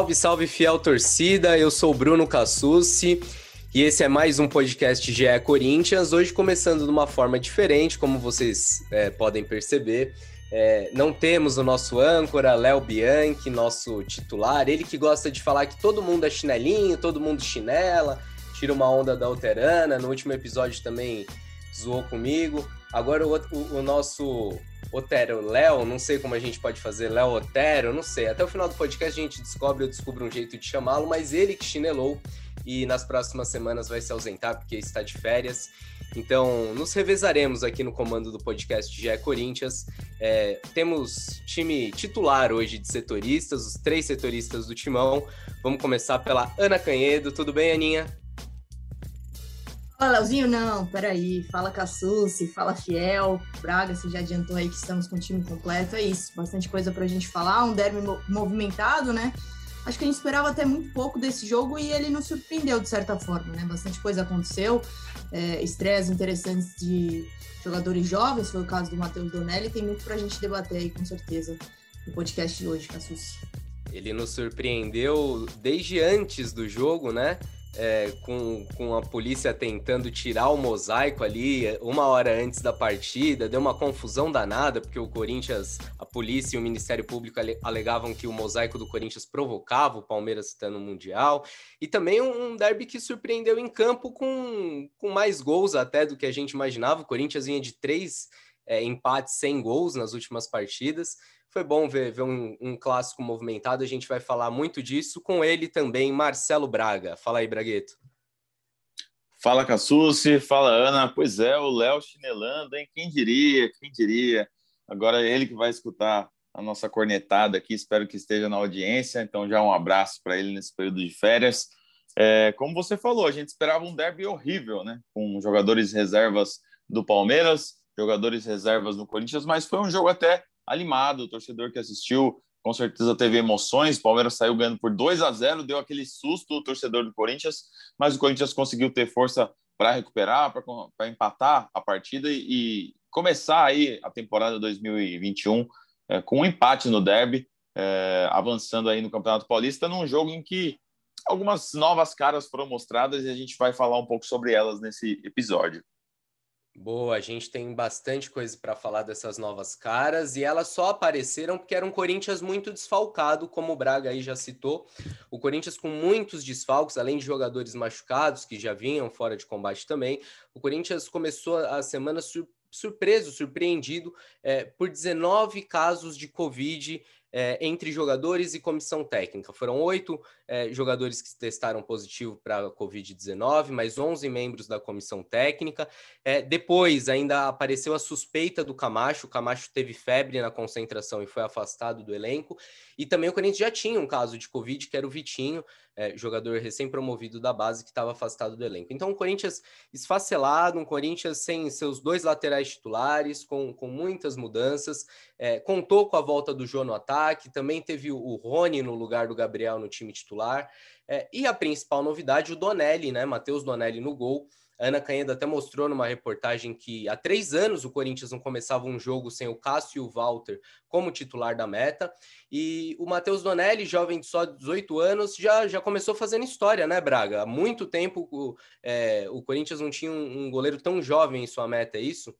Salve, salve, fiel torcida. Eu sou Bruno Cassucci e esse é mais um podcast GE Corinthians. Hoje começando de uma forma diferente, como vocês é, podem perceber. É, não temos o nosso âncora, Léo Bianchi, nosso titular. Ele que gosta de falar que todo mundo é chinelinho, todo mundo chinela, tira uma onda da Alterana. No último episódio também zoou comigo. Agora o, o, o nosso Otero Léo, não sei como a gente pode fazer, Léo Otero, não sei. Até o final do podcast a gente descobre, eu descubro um jeito de chamá-lo, mas ele que chinelou e nas próximas semanas vai se ausentar porque está de férias. Então, nos revezaremos aqui no comando do podcast GE Corinthians. É, temos time titular hoje de setoristas, os três setoristas do timão. Vamos começar pela Ana Canhedo. Tudo bem, Aninha? Fala, Leozinho, não, peraí. Fala Cassucci, fala Fiel, Braga, você já adiantou aí que estamos com o time completo, é isso. Bastante coisa pra gente falar, um derby movimentado, né? Acho que a gente esperava até muito pouco desse jogo e ele nos surpreendeu de certa forma, né? Bastante coisa aconteceu, é, estreias interessantes de jogadores jovens, foi o caso do Matheus Donelli, tem muito pra gente debater aí, com certeza, no podcast de hoje, Cassucci. Ele nos surpreendeu desde antes do jogo, né? É, com, com a polícia tentando tirar o mosaico ali uma hora antes da partida, deu uma confusão danada, porque o Corinthians, a polícia e o Ministério Público alegavam que o mosaico do Corinthians provocava o Palmeiras estando no Mundial, e também um derby que surpreendeu em campo com, com mais gols até do que a gente imaginava, o Corinthians vinha de três é, empates sem gols nas últimas partidas, foi bom ver, ver um, um, clássico movimentado. A gente vai falar muito disso com ele também, Marcelo Braga. Fala aí, Bragueto. Fala, Cassucci. Fala, Ana. Pois é, o Léo chinelando, hein? Quem diria, quem diria. Agora é ele que vai escutar a nossa cornetada aqui. Espero que esteja na audiência. Então, já um abraço para ele nesse período de férias. É, como você falou, a gente esperava um derby horrível, né? Com jogadores reservas do Palmeiras, jogadores reservas do Corinthians, mas foi um jogo até animado, o torcedor que assistiu com certeza teve emoções. O Palmeiras saiu ganhando por 2 a 0, deu aquele susto o torcedor do Corinthians, mas o Corinthians conseguiu ter força para recuperar, para empatar a partida e, começar aí a temporada 2021 é, com um empate no derby, é, avançando aí no Campeonato Paulista, num jogo em que algumas novas caras foram mostradas e a gente vai falar um pouco sobre elas nesse episódio. Boa, a gente tem bastante coisa para falar dessas novas caras e elas só apareceram porque era um Corinthians muito desfalcado, como o Braga aí já citou. O Corinthians com muitos desfalques, além de jogadores machucados que já vinham fora de combate também. O Corinthians começou a semana sur surpreso, surpreendido é, por 19 casos de Covid é, entre jogadores e comissão técnica. Foram oito é, jogadores que testaram positivo para a Covid-19, mais 11 membros da comissão técnica. É, depois ainda apareceu a suspeita do Camacho. O Camacho teve febre na concentração e foi afastado do elenco. E também o Corinthians já tinha um caso de Covid, que era o Vitinho, é, jogador recém-promovido da base, que estava afastado do elenco. Então, um Corinthians esfacelado, um Corinthians sem seus dois laterais titulares, com, com muitas mudanças. É, contou com a volta do Jô no ataque, também teve o, o Rony no lugar do Gabriel no time titular titular. É, e a principal novidade, o Donelli, né? Matheus Donelli no gol. Ana Canheda até mostrou numa reportagem que há três anos o Corinthians não começava um jogo sem o Cássio e o Walter como titular da meta. E o Matheus Donelli, jovem de só 18 anos, já, já começou fazendo história, né, Braga? Há muito tempo o, é, o Corinthians não tinha um, um goleiro tão jovem em sua meta, é isso?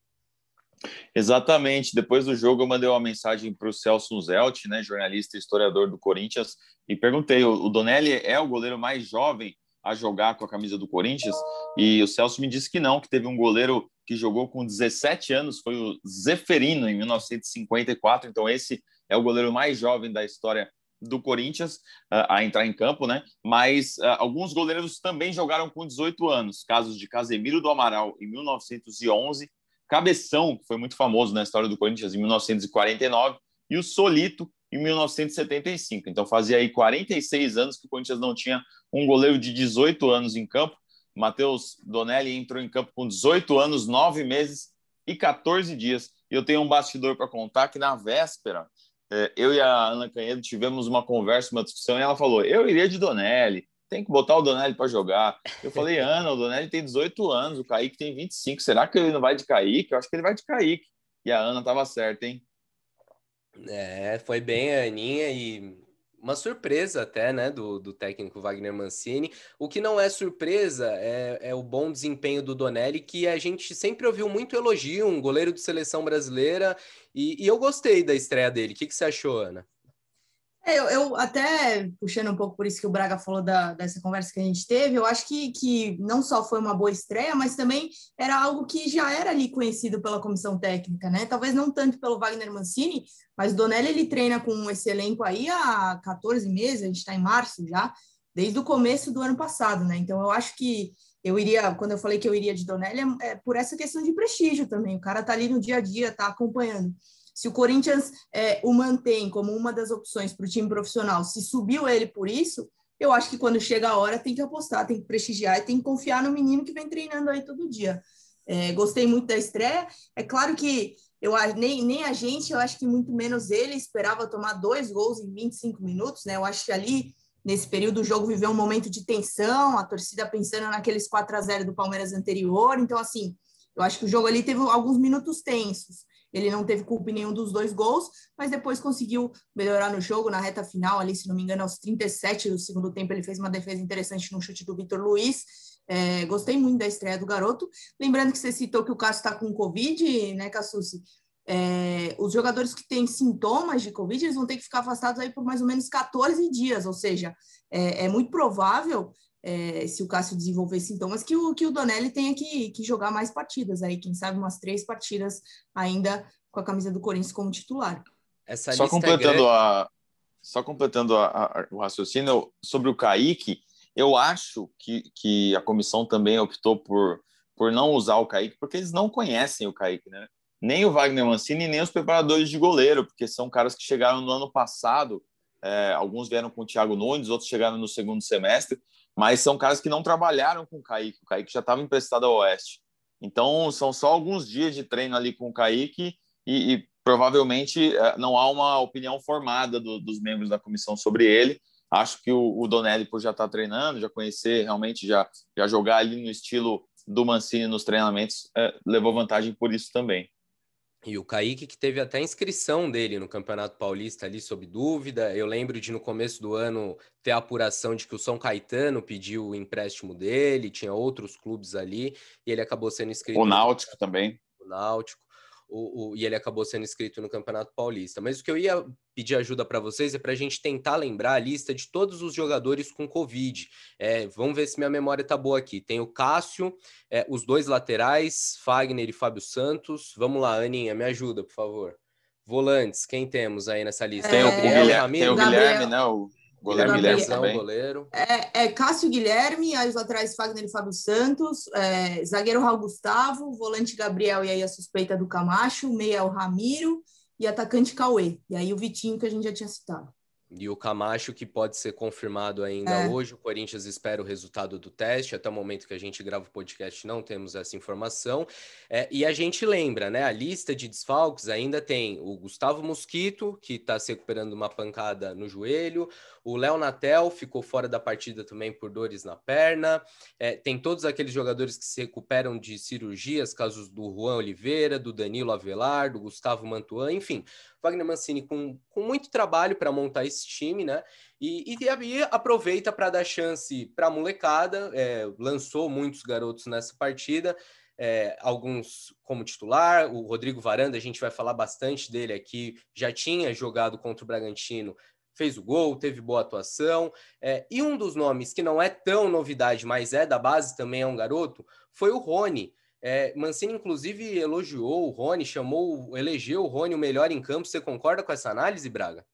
Exatamente. Depois do jogo, eu mandei uma mensagem para o Celso Zelt, né, jornalista e historiador do Corinthians, e perguntei: o Donelli é o goleiro mais jovem a jogar com a camisa do Corinthians? E o Celso me disse que não, que teve um goleiro que jogou com 17 anos, foi o Zeferino, em 1954. Então, esse é o goleiro mais jovem da história do Corinthians uh, a entrar em campo, né? Mas uh, alguns goleiros também jogaram com 18 anos, casos de Casemiro do Amaral em 1911 Cabeção, que foi muito famoso na história do Corinthians em 1949, e o Solito em 1975. Então fazia aí 46 anos que o Corinthians não tinha um goleiro de 18 anos em campo. Matheus Donelli entrou em campo com 18 anos, 9 meses e 14 dias. E eu tenho um bastidor para contar que na véspera, é, eu e a Ana Canhedo tivemos uma conversa, uma discussão, e ela falou: eu iria de Donelli, tem que botar o Donelli para jogar. Eu falei, Ana, o Donelli tem 18 anos, o Kaique tem 25. Será que ele não vai de Kaique? Eu acho que ele vai de Kaique. E a Ana estava certa, hein? É, foi bem a Aninha e uma surpresa até, né, do, do técnico Wagner Mancini. O que não é surpresa é, é, o bom desempenho do Donelli, que a gente sempre ouviu muito elogio, um goleiro de seleção brasileira, e, e eu gostei da estreia dele. O que, que você achou, Ana? É, eu, eu, até puxando um pouco por isso que o Braga falou da, dessa conversa que a gente teve, eu acho que, que não só foi uma boa estreia, mas também era algo que já era ali conhecido pela comissão técnica, né? Talvez não tanto pelo Wagner Mancini, mas o Donelli ele treina com esse elenco aí há 14 meses, a gente está em março já, desde o começo do ano passado, né? Então eu acho que eu iria, quando eu falei que eu iria de Donelli, é, é por essa questão de prestígio também. O cara tá ali no dia a dia, tá acompanhando. Se o Corinthians é, o mantém como uma das opções para o time profissional, se subiu ele por isso, eu acho que quando chega a hora tem que apostar, tem que prestigiar e tem que confiar no menino que vem treinando aí todo dia. É, gostei muito da estreia. É claro que eu nem, nem a gente, eu acho que muito menos ele esperava tomar dois gols em 25 minutos, né? Eu acho que ali, nesse período, o jogo viveu um momento de tensão, a torcida pensando naqueles 4 a 0 do Palmeiras anterior. Então, assim, eu acho que o jogo ali teve alguns minutos tensos. Ele não teve culpa em nenhum dos dois gols, mas depois conseguiu melhorar no jogo, na reta final, ali, se não me engano, aos 37 do segundo tempo, ele fez uma defesa interessante no chute do Vitor Luiz. É, gostei muito da estreia do garoto. Lembrando que você citou que o Cássio está com Covid, né, Cassucci? É, os jogadores que têm sintomas de Covid, eles vão ter que ficar afastados aí por mais ou menos 14 dias, ou seja, é, é muito provável é, se o Cássio desenvolver sintomas, que o, que o Donelli tenha que, que jogar mais partidas aí, quem sabe umas três partidas ainda com a camisa do Corinthians como titular. Essa só é completando, é a, só completando a, a, o raciocínio sobre o Kaique, eu acho que, que a comissão também optou por, por não usar o Kaique, porque eles não conhecem o Kaique, né? Nem o Wagner Mancini, nem os preparadores de goleiro, porque são caras que chegaram no ano passado, é, alguns vieram com o Thiago Nunes, outros chegaram no segundo semestre, mas são caras que não trabalharam com o Kaique. O Kaique já estava emprestado ao Oeste. Então, são só alguns dias de treino ali com o Kaique e, e provavelmente é, não há uma opinião formada do, dos membros da comissão sobre ele. Acho que o, o Donelli, por já estar tá treinando, já conhecer realmente, já, já jogar ali no estilo do Mancini nos treinamentos, é, levou vantagem por isso também. E o Kaique, que teve até inscrição dele no Campeonato Paulista ali sob dúvida. Eu lembro de no começo do ano ter a apuração de que o São Caetano pediu o empréstimo dele, tinha outros clubes ali, e ele acabou sendo inscrito. O Náutico também. O Náutico o, o, e ele acabou sendo inscrito no Campeonato Paulista. Mas o que eu ia pedir ajuda para vocês é para a gente tentar lembrar a lista de todos os jogadores com Covid. É, vamos ver se minha memória tá boa aqui. Tem o Cássio, é, os dois laterais, Fagner e Fábio Santos. Vamos lá, Aninha, me ajuda, por favor. Volantes, quem temos aí nessa lista? Tem, o, o Guilherme, tem o Guilherme, né? Goleiro Guilherme, também. Goleiro. É, é Cássio Guilherme, aí os laterais Fagner e Fábio Santos, é, zagueiro Raul Gustavo, volante Gabriel e aí a suspeita do Camacho, meia é o Ramiro e atacante Cauê. E aí o Vitinho que a gente já tinha citado. E o Camacho, que pode ser confirmado ainda é. hoje. O Corinthians espera o resultado do teste. Até o momento que a gente grava o podcast, não temos essa informação. É, e a gente lembra, né? A lista de desfalques ainda tem o Gustavo Mosquito, que está se recuperando uma pancada no joelho. O Léo Natel ficou fora da partida também por dores na perna. É, tem todos aqueles jogadores que se recuperam de cirurgias, casos do Juan Oliveira, do Danilo Avelar, do Gustavo Mantuan, enfim. Wagner Mancini com, com muito trabalho para montar esse time, né? E, e, e aproveita para dar chance para a molecada, é, lançou muitos garotos nessa partida. É, alguns como titular, o Rodrigo Varanda, a gente vai falar bastante dele aqui, já tinha jogado contra o Bragantino, fez o gol, teve boa atuação. É, e um dos nomes que não é tão novidade, mas é da base, também é um garoto, foi o Rony. É, Mancini, inclusive, elogiou o Rony, chamou, elegeu o Rony o melhor em campo. Você concorda com essa análise, Braga?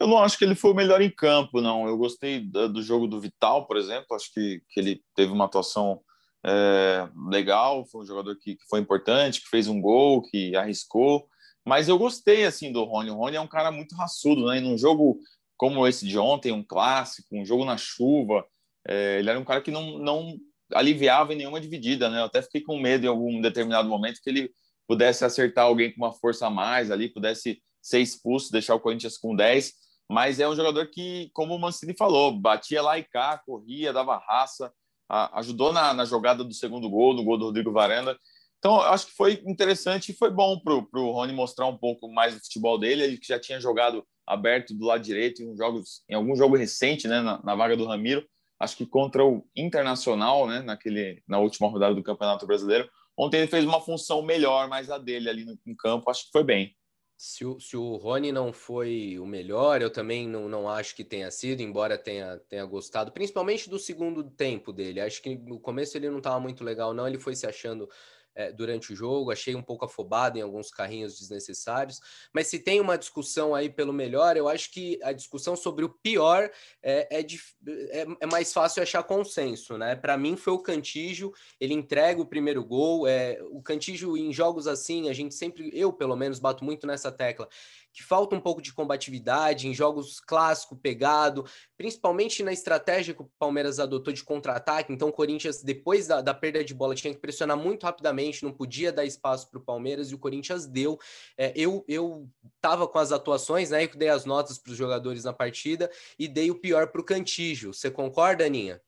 Eu não acho que ele foi o melhor em campo, não. Eu gostei do jogo do Vital, por exemplo. Acho que, que ele teve uma atuação é, legal. Foi um jogador que, que, foi importante, que fez um gol, que arriscou. Mas eu gostei assim do Rony. O Rony é um cara muito raçudo, né? E num jogo como esse de ontem, um clássico, um jogo na chuva, é, ele era um cara que não, não aliviava em nenhuma dividida, né? Eu até fiquei com medo em algum determinado momento que ele pudesse acertar alguém com uma força a mais ali, pudesse ser expulso, deixar o Corinthians com 10. Mas é um jogador que, como o Mancini falou, batia lá e cá, corria, dava raça, ajudou na, na jogada do segundo gol, no gol do Rodrigo Varanda. Então, acho que foi interessante e foi bom para o Rony mostrar um pouco mais do futebol dele. Ele que já tinha jogado aberto do lado direito em, jogos, em algum jogo recente, né, na, na vaga do Ramiro. Acho que contra o Internacional, né, naquele, na última rodada do Campeonato Brasileiro. Ontem ele fez uma função melhor, mais a dele ali no, no campo. Acho que foi bem. Se o, se o Rony não foi o melhor, eu também não, não acho que tenha sido, embora tenha, tenha gostado, principalmente do segundo tempo dele. Acho que no começo ele não estava muito legal, não. Ele foi se achando é, durante o jogo, achei um pouco afobado em alguns carrinhos desnecessários. Mas se tem uma discussão aí pelo melhor, eu acho que a discussão sobre o pior é, é, é, é mais fácil achar consenso, né? Para mim foi o Cantígio, ele entrega o primeiro gol. É, o Cantígio em jogos assim, a gente sempre, eu pelo menos, bato muito nessa tecla que falta um pouco de combatividade em jogos clássico, pegado, principalmente na estratégia que o Palmeiras adotou de contra-ataque. Então, o Corinthians, depois da, da, perda de bola, tinha que pressionar muito rapidamente, não podia dar espaço para o Palmeiras e o Corinthians deu. É, eu eu estava com as atuações, né? Eu dei as notas para os jogadores na partida e dei o pior para o Cantígio. Você concorda, Aninha?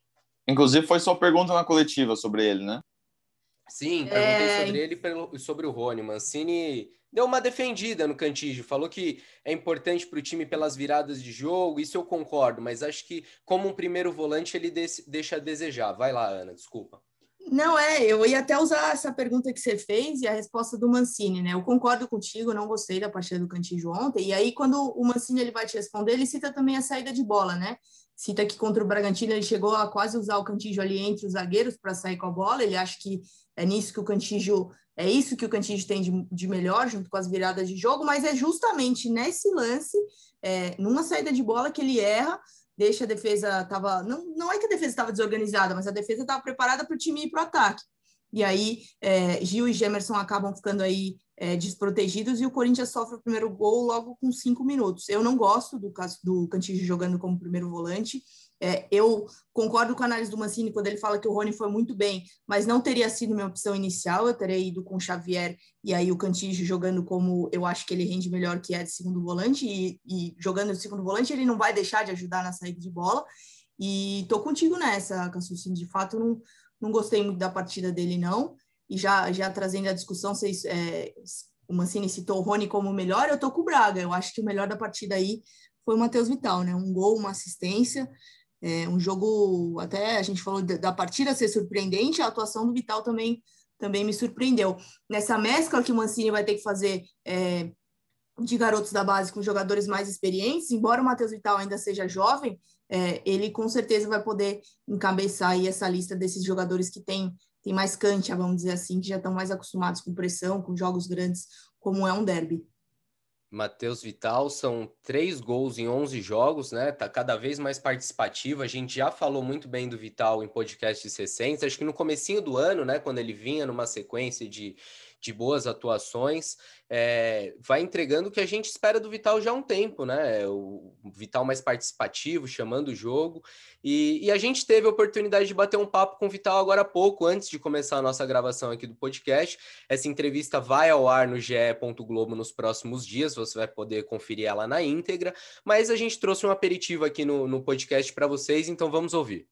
Inclusive, foi só pergunta na coletiva sobre ele, né? Sim, perguntei é... sobre ele e sobre o Rony. Mancini deu uma defendida no Cantígio, falou que é importante para o time pelas viradas de jogo, isso eu concordo, mas acho que como um primeiro volante ele deixa a desejar. Vai lá, Ana, desculpa. Não, é, eu ia até usar essa pergunta que você fez e a resposta do Mancini, né? Eu concordo contigo, não gostei da partida do Cantígio ontem, e aí quando o Mancini ele vai te responder, ele cita também a saída de bola, né? Cita que contra o Bragantino ele chegou a quase usar o Cantígio ali entre os zagueiros para sair com a bola, ele acha que é nisso que o Cantígio é isso que o Cantígio tem de, de, melhor, junto com as viradas de jogo, mas é justamente nesse lance, é, numa saída de bola que ele erra, deixa a defesa tava não, não é que a defesa estava desorganizada, mas a defesa estava preparada para o time ir para o ataque. E aí é, Gil e Gemerson acabam ficando aí é, desprotegidos e o Corinthians sofre o primeiro gol logo com cinco minutos. Eu não gosto do caso do Cantígio jogando como primeiro volante. É, eu concordo com a análise do Mancini quando ele fala que o Rony foi muito bem, mas não teria sido minha opção inicial. Eu teria ido com o Xavier e aí o Cantígio jogando como eu acho que ele rende melhor, que é de segundo volante, e, e jogando de segundo volante ele não vai deixar de ajudar na saída de bola. E tô contigo nessa, Cassucci. De fato, não, não gostei muito da partida dele, não. E já, já trazendo a discussão, vocês, é, o Mancini citou o Rony como o melhor, eu tô com o Braga. Eu acho que o melhor da partida aí foi o Matheus Vital, né? Um gol, uma assistência. É um jogo, até a gente falou da partida ser surpreendente, a atuação do Vital também, também me surpreendeu. Nessa mescla que o Mancini vai ter que fazer é, de garotos da base com jogadores mais experientes, embora o Matheus Vital ainda seja jovem, é, ele com certeza vai poder encabeçar aí essa lista desses jogadores que têm tem mais cancha, vamos dizer assim, que já estão mais acostumados com pressão, com jogos grandes, como é um derby. Matheus Vital, são três gols em 11 jogos, né? Tá cada vez mais participativo. A gente já falou muito bem do Vital em podcasts recentes. Acho que no comecinho do ano, né, quando ele vinha numa sequência de de boas atuações, é, vai entregando o que a gente espera do Vital já há um tempo, né? O Vital mais participativo, chamando o jogo. E, e, a gente teve a oportunidade de bater um papo com o Vital agora há pouco, antes de começar a nossa gravação aqui do podcast. Essa entrevista vai ao ar no GE. Globo nos próximos dias, você vai poder conferir ela na íntegra. Mas a gente trouxe um aperitivo aqui no, no podcast para vocês, então vamos ouvir.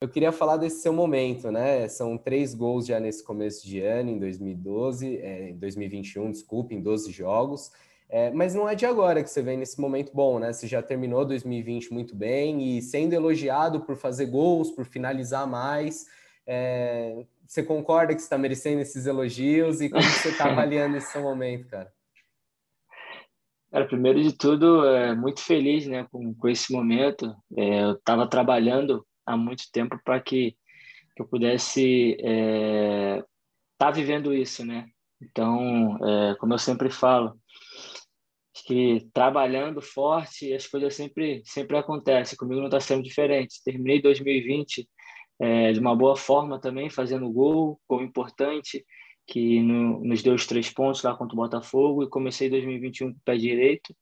Eu queria falar desse seu momento, né? São três gols já nesse começo de ano, em 2012, é, em 2021, desculpe, em 12 jogos. É, mas não é de agora que você vem nesse momento bom, né? Você já terminou 2020 muito bem e sendo elogiado por fazer gols, por finalizar mais. É, você concorda que está merecendo esses elogios e como você está avaliando esse seu momento, cara? Cara, primeiro de tudo, é, muito feliz né, com, com esse momento. É, eu estava trabalhando há muito tempo para que, que, eu pudesse estar é, tá vivendo isso, né? Então, é, como eu sempre falo, que trabalhando forte as coisas sempre sempre acontecem. Comigo não está sendo diferente. Terminei 2020 é, de uma boa forma também, fazendo gol, gol importante, que no, nos deu os três pontos lá contra o Botafogo, e comecei 2021 com o pé direito,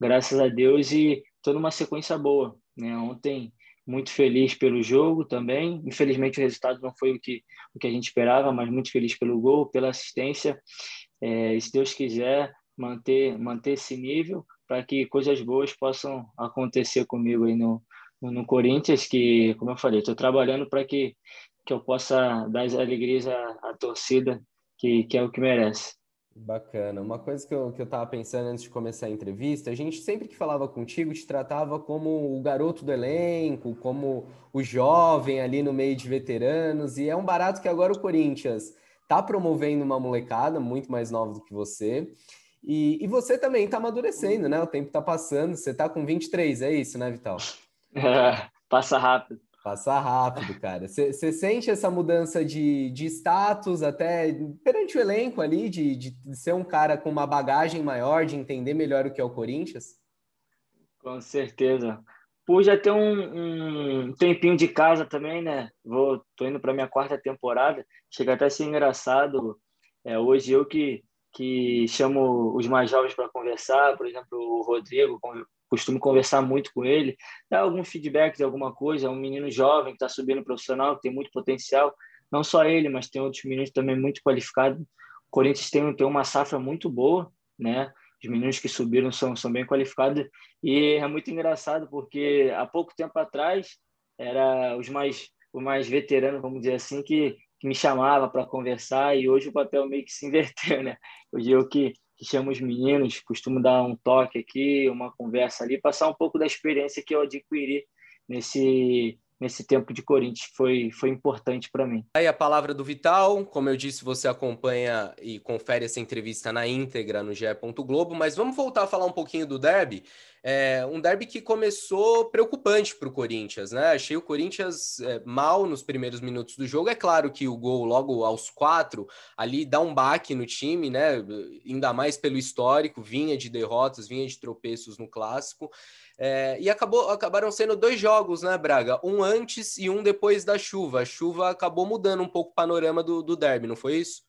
graças a Deus, e toda uma sequência boa. Né? Ontem muito feliz pelo jogo também. Infelizmente o resultado não foi o que, o que a gente esperava, mas muito feliz pelo gol, pela assistência. É, e se Deus quiser, manter, manter esse nível para que coisas boas possam acontecer comigo aí no, no Corinthians, que, como eu falei, estou trabalhando para que, que eu possa dar as alegrias à, à torcida, que, que é o que merece. Bacana. Uma coisa que eu, que eu tava pensando antes de começar a entrevista, a gente sempre que falava contigo te tratava como o garoto do elenco, como o jovem ali no meio de veteranos, e é um barato que agora o Corinthians tá promovendo uma molecada muito mais nova do que você. E, e você também tá amadurecendo, né? O tempo tá passando, você tá com 23, é isso, né, Vital? É, passa rápido. Passa rápido, cara. Você sente essa mudança de, de status até perante o elenco ali, de, de ser um cara com uma bagagem maior, de entender melhor o que é o Corinthians? Com certeza. Por já ter um, um tempinho de casa também, né? Vou, tô indo para minha quarta temporada. Chega até a ser engraçado. É, hoje eu que, que chamo os mais jovens para conversar, por exemplo, o Rodrigo, costumo conversar muito com ele, dar algum feedback de alguma coisa. É um menino jovem que está subindo profissional, que tem muito potencial. Não só ele, mas tem outros meninos também muito qualificados. O Corinthians tem, tem uma safra muito boa, né? Os meninos que subiram são, são bem qualificados. E é muito engraçado, porque há pouco tempo atrás, era os mais, os mais veteranos, vamos dizer assim, que, que me chamava para conversar. E hoje o papel meio que se inverteu, né? Hoje eu que que chamo os meninos, costumo dar um toque aqui, uma conversa ali, passar um pouco da experiência que eu adquiri nesse nesse tempo de Corinthians foi, foi importante para mim. Aí a palavra do Vital, como eu disse, você acompanha e confere essa entrevista na íntegra no GE. Globo, mas vamos voltar a falar um pouquinho do derby. É um derby que começou preocupante para o Corinthians, né? Achei o Corinthians é, mal nos primeiros minutos do jogo. É claro que o gol logo aos quatro ali dá um baque no time, né? Ainda mais pelo histórico, vinha de derrotas, vinha de tropeços no clássico. É, e acabou, acabaram sendo dois jogos, né, Braga? Um antes e um depois da chuva. A chuva acabou mudando um pouco o panorama do, do derby, não foi isso?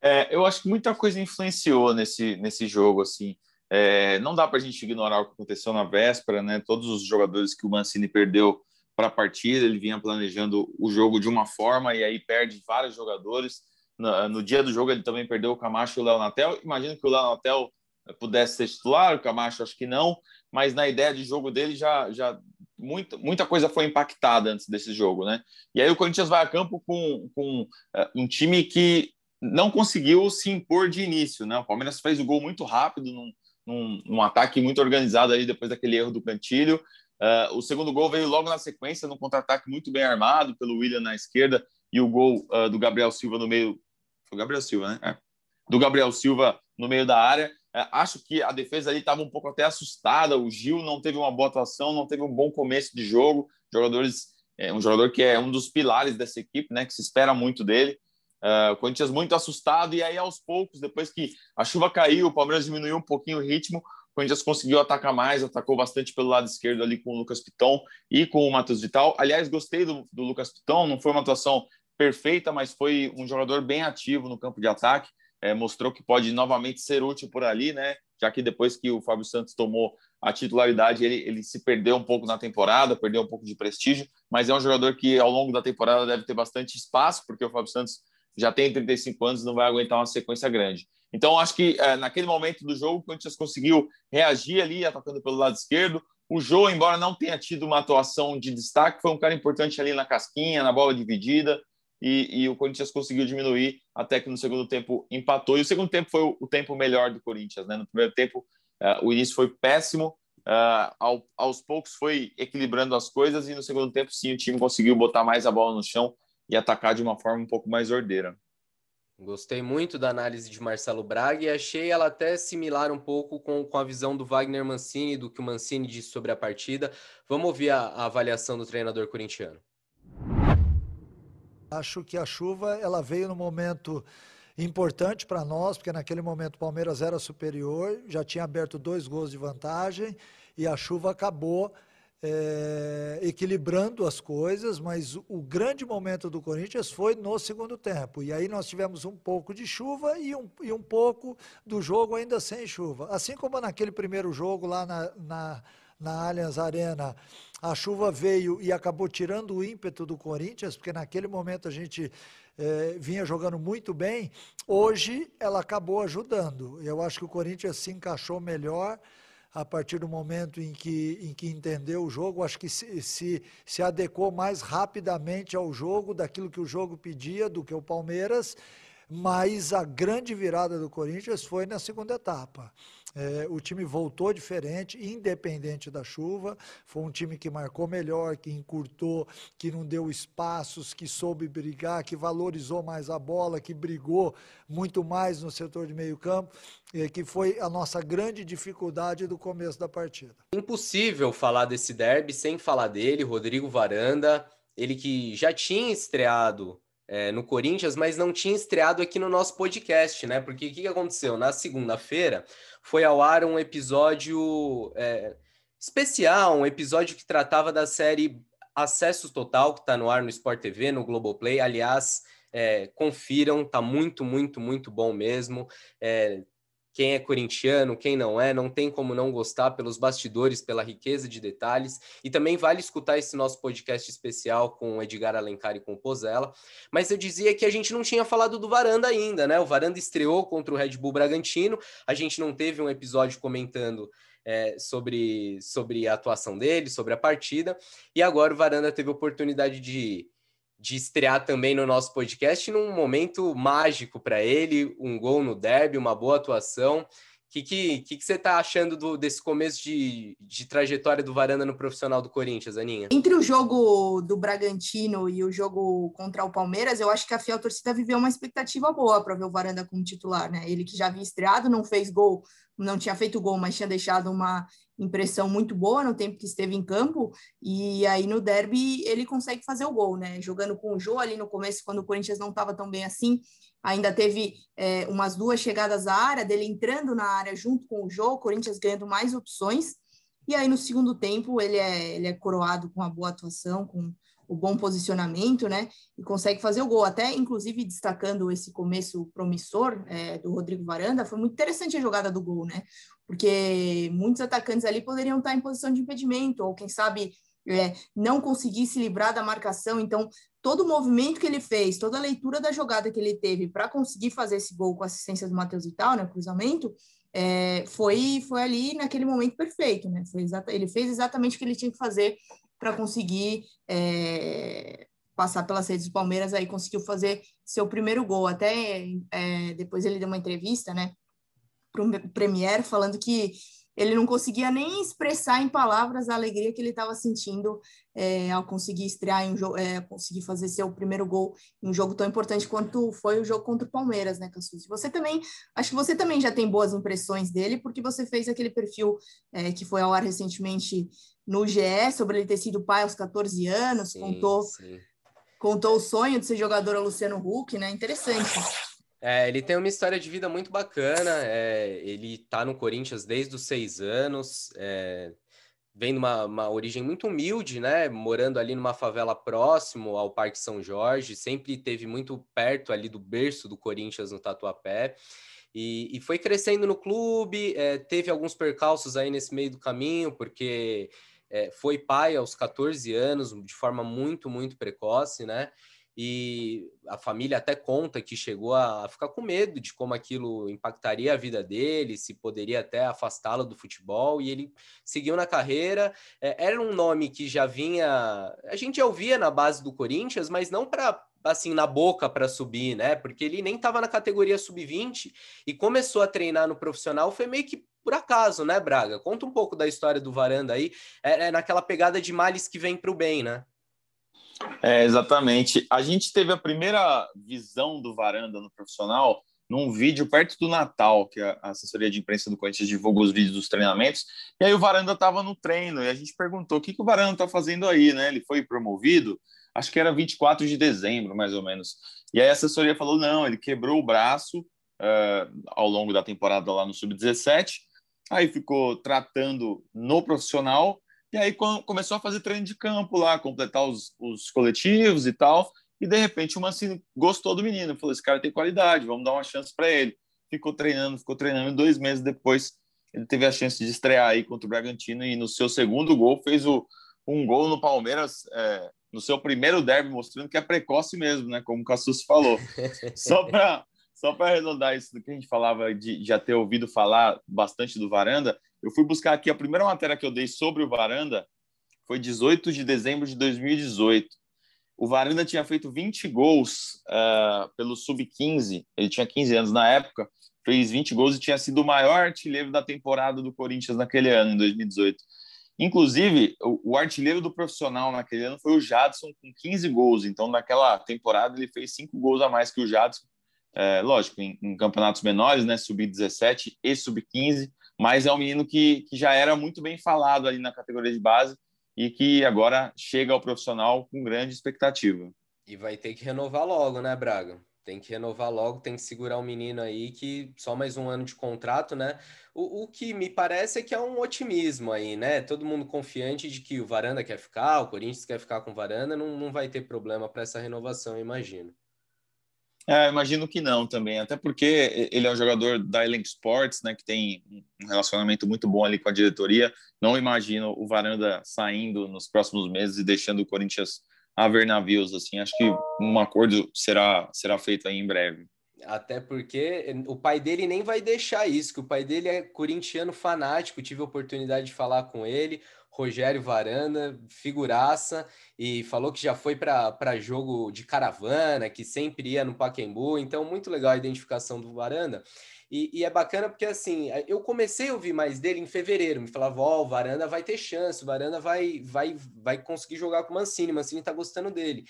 É, eu acho que muita coisa influenciou nesse, nesse jogo, assim. É, não dá para a gente ignorar o que aconteceu na véspera, né? Todos os jogadores que o Mancini perdeu para a partida, ele vinha planejando o jogo de uma forma e aí perde vários jogadores. No, no dia do jogo ele também perdeu o Camacho e o Léo Natel. Imagino que o Léo Natel pudesse ser titular, o Camacho acho que não, mas na ideia de jogo dele já, já muita, muita coisa foi impactada antes desse jogo, né? E aí o Corinthians vai a campo com, com uh, um time que não conseguiu se impor de início, né? O Palmeiras fez o gol muito rápido, num, num, num ataque muito organizado aí depois daquele erro do Cantilho. Uh, o segundo gol veio logo na sequência, num contra-ataque muito bem armado pelo William na esquerda e o gol uh, do Gabriel Silva no meio. Foi o Gabriel Silva, né? É. Do Gabriel Silva no meio da área. É, acho que a defesa ali estava um pouco até assustada. O Gil não teve uma boa atuação, não teve um bom começo de jogo. Jogadores, é, um jogador que é um dos pilares dessa equipe, né? Que se espera muito dele. Uh, o Corinthians muito assustado e aí aos poucos, depois que a chuva caiu, o Palmeiras diminuiu um pouquinho o ritmo, o Corinthians conseguiu atacar mais, atacou bastante pelo lado esquerdo ali com o Lucas Piton e com o Matheus Vital. Aliás, gostei do, do Lucas Piton, não foi uma atuação perfeita, mas foi um jogador bem ativo no campo de ataque é, mostrou que pode novamente ser útil por ali, né? Já que depois que o Fábio Santos tomou a titularidade, ele, ele se perdeu um pouco na temporada, perdeu um pouco de prestígio, mas é um jogador que ao longo da temporada deve ter bastante espaço, porque o Fábio Santos já tem 35 anos e não vai aguentar uma sequência grande. Então, acho que é, naquele momento do jogo, o Corinthians conseguiu reagir ali, atacando pelo lado esquerdo. O Jô, embora não tenha tido uma atuação de destaque, foi um cara importante ali na casquinha, na bola dividida e, e, o Corinthians conseguiu diminuir até que no segundo tempo empatou. E o segundo tempo foi o, o tempo melhor do Corinthians. Né? No primeiro tempo, uh, o início foi péssimo, uh, ao, aos poucos foi equilibrando as coisas, e no segundo tempo, sim, o time conseguiu botar mais a bola no chão e atacar de uma forma um pouco mais ordeira. Gostei muito da análise de Marcelo Braga e achei ela até similar um pouco com, com a visão do Wagner Mancini, do que o Mancini disse sobre a partida. Vamos ouvir a, a avaliação do treinador corintiano. Acho que a chuva ela veio no momento importante para nós, porque naquele momento o Palmeiras era superior, já tinha aberto dois gols de vantagem e a chuva acabou é, equilibrando as coisas, mas o grande momento do Corinthians foi no segundo tempo. E aí nós tivemos um pouco de chuva e um, e um pouco do jogo ainda sem chuva. Assim como naquele primeiro jogo lá na, na na Allianz Arena, a chuva veio e acabou tirando o ímpeto do Corinthians, porque naquele momento a gente eh, vinha jogando muito bem. Hoje ela acabou ajudando. Eu acho que o Corinthians se encaixou melhor a partir do momento em que, em que entendeu o jogo, acho que se, se, se adequou mais rapidamente ao jogo, daquilo que o jogo pedia, do que o Palmeiras mas a grande virada do Corinthians foi na segunda etapa. É, o time voltou diferente, independente da chuva. Foi um time que marcou melhor, que encurtou, que não deu espaços, que soube brigar, que valorizou mais a bola, que brigou muito mais no setor de meio campo, que foi a nossa grande dificuldade do começo da partida. Impossível falar desse derby sem falar dele, Rodrigo Varanda, ele que já tinha estreado é, no Corinthians, mas não tinha estreado aqui no nosso podcast, né? Porque o que, que aconteceu? Na segunda-feira foi ao ar um episódio é, especial, um episódio que tratava da série Acesso Total, que está no ar no Sport TV, no Globoplay. Aliás, é, confiram, tá muito, muito, muito bom mesmo. É, quem é corintiano, quem não é, não tem como não gostar pelos bastidores, pela riqueza de detalhes. E também vale escutar esse nosso podcast especial com o Edgar Alencar e com o Pozella. Mas eu dizia que a gente não tinha falado do Varanda ainda, né? O Varanda estreou contra o Red Bull Bragantino. A gente não teve um episódio comentando é, sobre, sobre a atuação dele, sobre a partida. E agora o Varanda teve a oportunidade de de estrear também no nosso podcast num momento mágico para ele, um gol no derby, uma boa atuação. Que, que, que, que, você está achando do, desse começo de, de trajetória do Varanda no profissional do Corinthians, Aninha? Entre o jogo do Bragantino e o jogo contra o Palmeiras, eu acho que a fiel torcida viveu uma expectativa boa para ver o Varanda como titular, né? Ele que já havia estreado, não fez gol, não tinha feito gol, mas tinha deixado uma impressão muito boa no tempo que esteve em campo, e aí no derby ele consegue fazer o gol, né? Jogando com o Jô ali no começo, quando o Corinthians não estava tão bem assim, ainda teve é, umas duas chegadas à área, dele entrando na área junto com o Jô, o Corinthians ganhando mais opções, e aí no segundo tempo ele é, ele é coroado com uma boa atuação, com o bom posicionamento, né? E consegue fazer o gol. Até, inclusive, destacando esse começo promissor é, do Rodrigo Varanda, foi muito interessante a jogada do gol, né? Porque muitos atacantes ali poderiam estar em posição de impedimento, ou quem sabe é, não conseguir se livrar da marcação. Então, todo o movimento que ele fez, toda a leitura da jogada que ele teve para conseguir fazer esse gol com assistência do Matheus Vital, né? Cruzamento. É, foi, foi ali naquele momento perfeito, né? Foi exata, ele fez exatamente o que ele tinha que fazer para conseguir é, passar pelas redes do Palmeiras, aí conseguiu fazer seu primeiro gol. Até é, depois ele deu uma entrevista, né, para o Premier, falando que ele não conseguia nem expressar em palavras a alegria que ele estava sentindo é, ao conseguir estrear em um jogo, é, conseguir fazer seu primeiro gol em um jogo tão importante quanto foi o jogo contra o Palmeiras, né, Cassus? Você também, acho que você também já tem boas impressões dele, porque você fez aquele perfil é, que foi ao ar recentemente no GE sobre ele ter sido pai aos 14 anos, sim, contou, sim. contou o sonho de ser jogador ao Luciano Huck, né? Interessante. É, ele tem uma história de vida muito bacana. É, ele está no Corinthians desde os seis anos, é, vem de uma, uma, origem muito humilde, né? Morando ali numa favela próximo ao Parque São Jorge, sempre teve muito perto ali do berço do Corinthians no Tatuapé. E, e foi crescendo no clube, é, teve alguns percalços aí nesse meio do caminho, porque é, foi pai aos 14 anos, de forma muito, muito precoce, né? E a família até conta que chegou a ficar com medo de como aquilo impactaria a vida dele, se poderia até afastá-lo do futebol, e ele seguiu na carreira. É, era um nome que já vinha. A gente já ouvia na base do Corinthians, mas não para assim na boca para subir, né? Porque ele nem estava na categoria sub-20 e começou a treinar no profissional foi meio que por acaso, né, Braga? Conta um pouco da história do Varanda aí, é, é naquela pegada de males que vem para o bem, né? É, exatamente. A gente teve a primeira visão do Varanda no profissional num vídeo perto do Natal, que a assessoria de imprensa do Corinthians divulgou os vídeos dos treinamentos, e aí o Varanda estava no treino, e a gente perguntou o que, que o Varanda está fazendo aí, né? Ele foi promovido, acho que era 24 de dezembro, mais ou menos. E aí a assessoria falou, não, ele quebrou o braço uh, ao longo da temporada lá no Sub-17, aí ficou tratando no profissional, e aí começou a fazer treino de campo lá, completar os, os coletivos e tal, e de repente o Mancini gostou do menino, falou, esse cara tem qualidade, vamos dar uma chance para ele. Ficou treinando, ficou treinando, e dois meses depois ele teve a chance de estrear aí contra o Bragantino, e no seu segundo gol fez o, um gol no Palmeiras, é, no seu primeiro derby, mostrando que é precoce mesmo, né? Como o Cassus falou. Só para só para arredondar isso do que a gente falava de já ter ouvido falar bastante do Varanda, eu fui buscar aqui a primeira matéria que eu dei sobre o Varanda foi 18 de dezembro de 2018. o Varanda tinha feito 20 gols uh, pelo Sub-15, ele tinha 15 anos na época, fez 20 gols e tinha sido o maior artilheiro da temporada do Corinthians naquele ano, em 2018. Inclusive, o, artilheiro do profissional naquele ano foi o Jadson, com 15 gols. Então, naquela temporada, ele fez 5 gols a mais que o Jadson. É, lógico, em, em, campeonatos menores, né, sub-17 e sub-15, mas é um menino que, que já era muito bem falado ali na categoria de base e que agora chega ao profissional com grande expectativa. E vai ter que renovar logo, né, Braga? Tem que renovar logo, tem que segurar o menino aí, que só mais um ano de contrato, né? O, o que me parece é que é um otimismo aí, né? Todo mundo confiante de que o Varanda quer ficar, o Corinthians quer ficar com o Varanda, não, não vai ter problema para essa renovação, imagino. É, imagino que não também, até porque ele é um jogador da Elenco Sports, né, que tem um relacionamento muito bom ali com a diretoria. Não imagino o Varanda saindo nos próximos meses e deixando o Corinthians a ver navios, assim. Acho que um acordo será, será feito aí em breve. Até porque o pai dele nem vai deixar isso, que o pai dele é corintiano fanático, tive a oportunidade de falar com ele. Rogério Varanda, figuraça, e falou que já foi para jogo de caravana, que sempre ia no Paquembu, então muito legal a identificação do Varanda. E, e, é bacana porque, assim, eu comecei a ouvir mais dele em fevereiro. Me falava, ó, oh, o Varanda vai ter chance, o Varanda vai, vai, vai conseguir jogar com o Mancini, o Mancini tá gostando dele.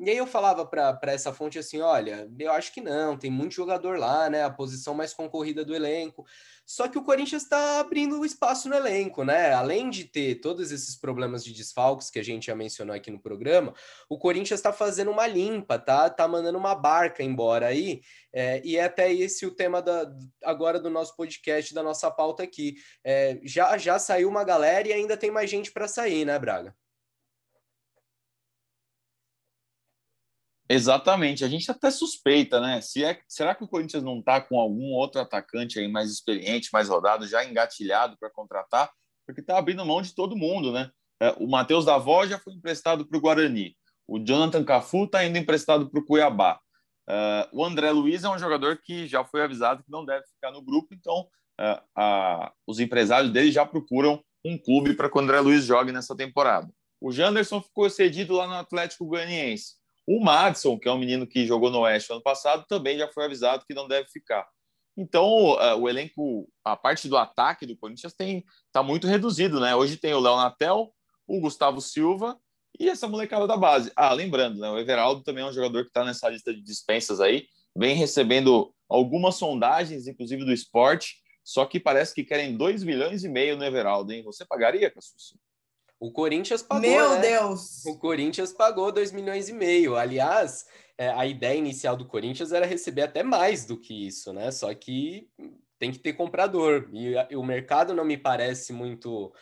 E aí eu falava para essa fonte assim, olha, eu acho que não, tem muito jogador lá, né? A posição mais concorrida do elenco. Só que o Corinthians está abrindo espaço no elenco, né? Além de ter todos esses problemas de desfalques que a gente já mencionou aqui no programa, o Corinthians está fazendo uma limpa, tá? Tá mandando uma barca embora aí. É, e é até esse o tema da, agora do nosso podcast, da nossa pauta aqui. É, já, já saiu uma galera e ainda tem mais gente para sair, né, Braga? Exatamente, a gente até suspeita, né? Se é, será que o Corinthians não está com algum outro atacante aí mais experiente, mais rodado, já engatilhado para contratar? Porque está abrindo mão de todo mundo, né? É, o Matheus Davó já foi emprestado para o Guarani, o Jonathan Cafu está indo emprestado para o Cuiabá. Uh, o André Luiz é um jogador que já foi avisado que não deve ficar no grupo, então uh, os empresários dele já procuram um clube para que o André Luiz jogue nessa temporada. O Janderson ficou cedido lá no Atlético Goianiense. O Madison, que é um menino que jogou no Oeste ano passado, também já foi avisado que não deve ficar. Então, uh, o elenco, a parte do ataque do Corinthians tem tá muito reduzido, né? Hoje tem o Léo Natel, o Gustavo Silva e essa molecada da base. Ah, lembrando, né? O Everaldo também é um jogador que está nessa lista de dispensas aí, vem recebendo algumas sondagens, inclusive do esporte, só que parece que querem 2 milhões e meio no Everaldo, hein? Você pagaria, Cassucci? O Corinthians pagou. Meu né? Deus! O Corinthians pagou 2 milhões e meio. Aliás, é, a ideia inicial do Corinthians era receber até mais do que isso, né? Só que tem que ter comprador. E, o mercado não me parece muito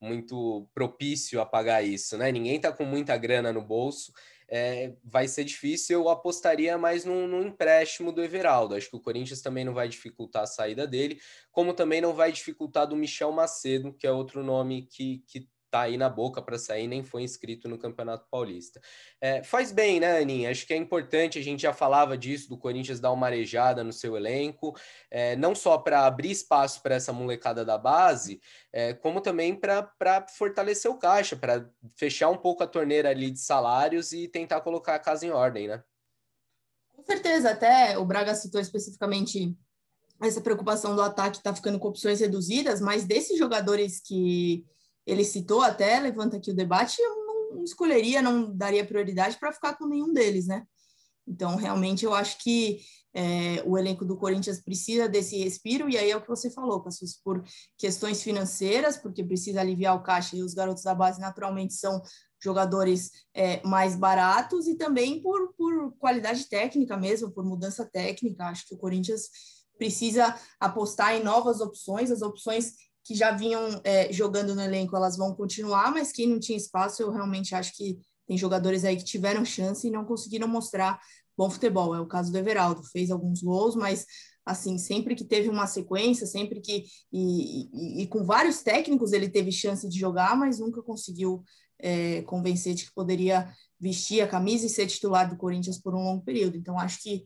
muito propício a pagar isso, né? Ninguém tá com muita grana no bolso. É, vai ser difícil. Eu apostaria mais no, no, empréstimo do Everaldo. Acho que o Corinthians também não vai dificultar a saída dele, como também não vai dificultar do Michel Macedo, que é outro nome que, que tá aí na boca para sair, nem foi inscrito no Campeonato Paulista. É, faz bem, né, Aninha? Acho que é importante, a gente já falava disso, do Corinthians dar uma arejada no seu elenco, é, não só para abrir espaço para essa molecada da base, é, como também para fortalecer o caixa, para fechar um pouco a torneira ali de salários e tentar colocar a casa em ordem, né? Com certeza, até o Braga citou especificamente essa preocupação do ataque tá ficando com opções reduzidas, mas desses jogadores que ele citou até, levanta aqui o debate, eu não escolheria, não daria prioridade para ficar com nenhum deles, né? Então, realmente, eu acho que é, o elenco do Corinthians precisa desse respiro, e aí é o que você falou, Cassus, por questões financeiras, porque precisa aliviar o caixa, e os garotos da base naturalmente são jogadores é, mais baratos, e também por, por qualidade técnica mesmo, por mudança técnica. Acho que o Corinthians precisa apostar em novas opções, as opções que já vinham é, jogando no elenco, elas vão continuar, mas quem não tinha espaço, eu realmente acho que tem jogadores aí que tiveram chance e não conseguiram mostrar bom futebol. É o caso do Everaldo, fez alguns gols, mas assim, sempre que teve uma sequência, sempre que e, e, e com vários técnicos ele teve chance de jogar, mas nunca conseguiu é, convencer de que poderia vestir a camisa e ser titular do Corinthians por um longo período. Então acho que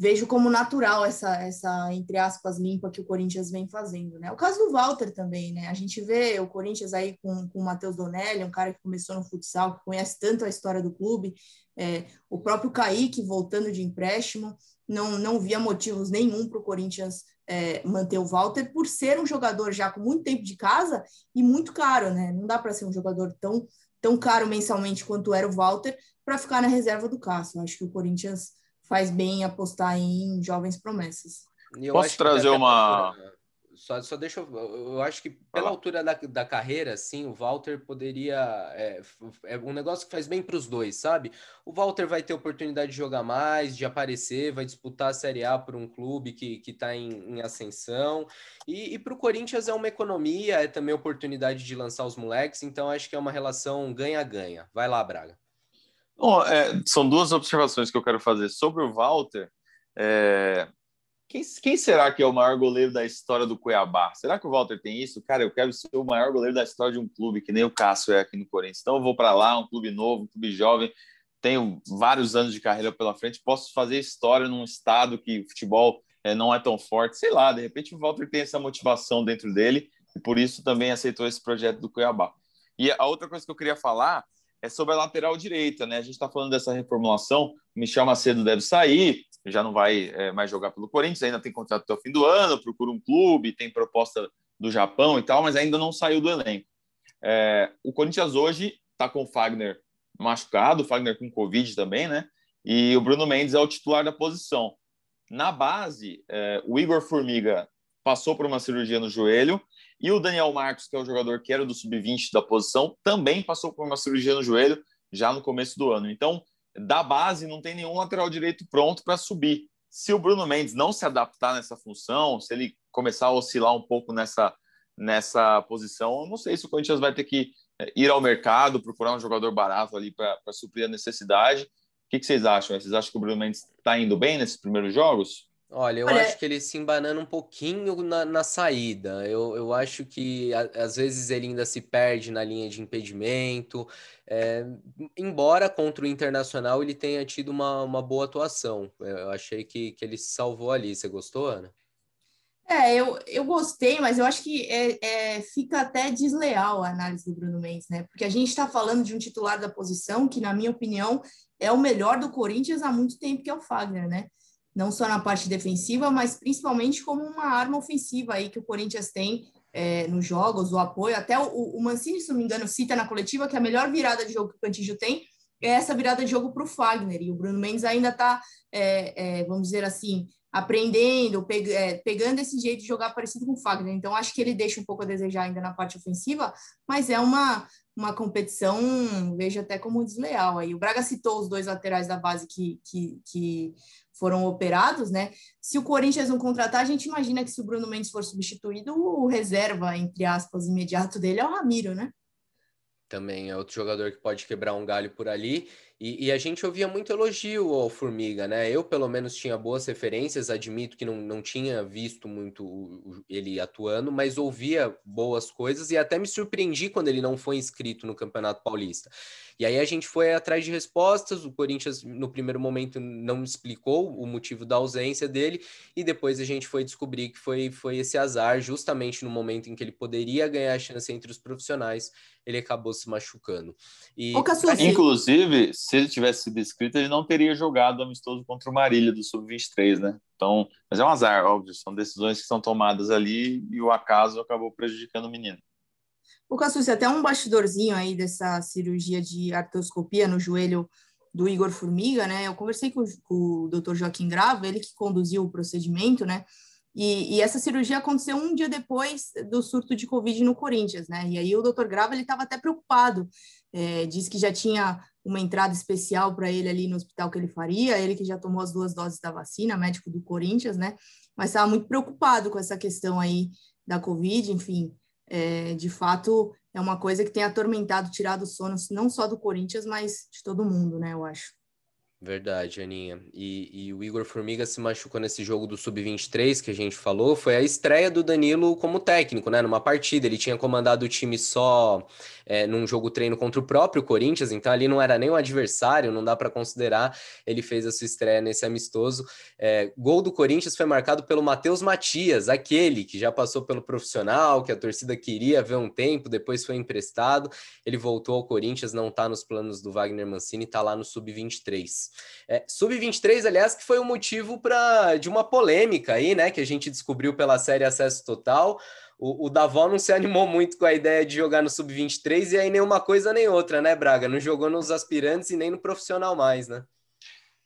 vejo como natural essa, essa, entre aspas, limpa que o Corinthians vem fazendo, né? O caso do Walter também, né? A gente vê o Corinthians aí com, com o Matheus Donelli, um cara que começou no futsal, que conhece tanto a história do clube, é, o próprio Kaique voltando de empréstimo, não, não via motivos nenhum para o Corinthians é, manter o Walter, por ser um jogador já com muito tempo de casa e muito caro, né? Não dá para ser um jogador tão, tão caro mensalmente quanto era o Walter para ficar na reserva do Cássio. Acho que o Corinthians faz bem apostar em jovens promessas. Posso trazer uma. Só, só deixa eu. Eu acho que pela ah. altura da, da carreira, sim, o Walter poderia. É, é um negócio que faz bem para os dois, sabe? O Walter vai ter oportunidade de jogar mais, de aparecer, vai disputar a Série A por um clube que está em, em, ascensão. E, e para o Corinthians é uma economia, é também oportunidade de lançar os moleques, então acho que é uma relação ganha-ganha. Vai lá, Braga. Bom, é, são duas observações que eu quero fazer sobre o Walter. É, quem, quem, será que é o maior goleiro da história do Cuiabá? Será que o Walter tem isso? Cara, eu quero ser o maior goleiro da história de um clube, que nem o Cássio é aqui no Corinthians. Então eu vou para lá, um clube novo, um clube jovem. Tenho vários anos de carreira pela frente, posso fazer história num estado que o futebol é, não é tão forte. Sei lá, de repente o Walter tem essa motivação dentro dele e por isso também aceitou esse projeto do Cuiabá. E a outra coisa que eu queria falar é sobre a lateral direita, né? A gente está falando dessa reformulação. Michel Macedo deve sair, já não vai é, mais jogar pelo Corinthians, ainda tem contrato até o fim do ano, procura um clube, tem proposta do Japão e tal, mas ainda não saiu do elenco. É, o Corinthians hoje está com o Fagner machucado, o Fagner com Covid também, né? E o Bruno Mendes é o titular da posição. Na base, é, o Igor Formiga passou por uma cirurgia no joelho e o Daniel Marcos, que é o jogador que era do sub-20 da posição, também passou por uma cirurgia no joelho já no começo do ano. Então, da base, não tem nenhum lateral direito pronto para subir. Se o Bruno Mendes não se adaptar nessa função, se ele começar a oscilar um pouco nessa, nessa posição, eu não sei se o Corinthians vai ter que é, ir ao mercado, procurar um jogador barato ali para suprir a necessidade. O que, que vocês acham? Vocês acham que o Bruno Mendes está indo bem nesses primeiros jogos? Olha, eu Olha... acho que ele se embanando um pouquinho na, na saída. Eu, eu acho que a, às vezes ele ainda se perde na linha de impedimento. É, embora contra o Internacional ele tenha tido uma, uma boa atuação. Eu achei que, que ele se salvou ali. Você gostou, Ana? É, eu, eu gostei, mas eu acho que é, é, fica até desleal a análise do Bruno Mendes, né? Porque a gente está falando de um titular da posição que, na minha opinião, é o melhor do Corinthians há muito tempo, que é o Fagner, né? Não só na parte defensiva, mas principalmente como uma arma ofensiva aí que o Corinthians tem é, nos jogos, o apoio. Até o, o, Mancini, se não me engano, cita na coletiva que a melhor virada de jogo que o Cantillo tem é essa virada de jogo para o Fagner. E o Bruno Mendes ainda está, é, é, vamos dizer assim, aprendendo, pe é, pegando esse jeito de jogar parecido com o Fagner. Então, acho que ele deixa um pouco a desejar ainda na parte ofensiva, mas é uma, uma competição, vejo até como desleal. Aí o Braga citou os dois laterais da base que, que, que foram operados, né? Se o Corinthians não contratar, a gente imagina que se o Bruno Mendes for substituído, o reserva, entre aspas, imediato dele é o Ramiro, né? Também é outro jogador que pode quebrar um galho por ali. E, e, a gente ouvia muito elogio ao Formiga, né? Eu, pelo menos, tinha boas referências, admito que não, não tinha visto muito ele atuando, mas ouvia boas coisas e até me surpreendi quando ele não foi inscrito no Campeonato Paulista. E aí a gente foi atrás de respostas, o Corinthians, no primeiro momento, não explicou o motivo da ausência dele, e depois a gente foi descobrir que foi, foi esse azar, justamente no momento em que ele poderia ganhar a chance entre os profissionais, ele acabou se machucando. E, Inclusive, se ele tivesse sido inscrito, ele não teria jogado amistoso contra o Marília do Sub-23, né? Então, mas é um azar, óbvio, são decisões que são tomadas ali e o acaso acabou prejudicando o menino. O Cassucci, até um bastidorzinho aí dessa cirurgia de artroscopia no joelho do Igor Formiga, né? Eu conversei com, o Dr. Joaquim Grava, ele que conduziu o procedimento, né? E, e, essa cirurgia aconteceu um dia depois do surto de Covid no Corinthians, né? E aí o doutor Grava ele estava até preocupado, é, disse que já tinha uma entrada especial para ele ali no hospital que ele faria, ele que já tomou as duas doses da vacina, médico do Corinthians, né? Mas estava muito preocupado com essa questão aí da Covid, enfim, é, de fato é uma coisa que tem atormentado, tirado o sono não só do Corinthians, mas de todo mundo, né? Eu acho. Verdade, Aninha. E, e, o Igor Formiga se machucou nesse jogo do Sub-23 que a gente falou. Foi a estreia do Danilo como técnico, né? Numa partida. Ele tinha comandado o time só é, num jogo treino contra o próprio Corinthians, então ali não era nem um adversário, não dá para considerar. Ele fez a sua estreia nesse amistoso. É, gol do Corinthians foi marcado pelo Matheus Matias, aquele que já passou pelo profissional, que a torcida queria ver um tempo, depois foi emprestado. Ele voltou ao Corinthians, não está nos planos do Wagner Mancini, está lá no Sub-23. É, Sub-23, aliás, que foi o um motivo de uma polêmica aí, né? Que a gente descobriu pela série Acesso Total. O, o Davó não se animou muito com a ideia de jogar no Sub-23 e aí nenhuma coisa nem outra, né, Braga? Não jogou nos aspirantes e nem no profissional mais, né?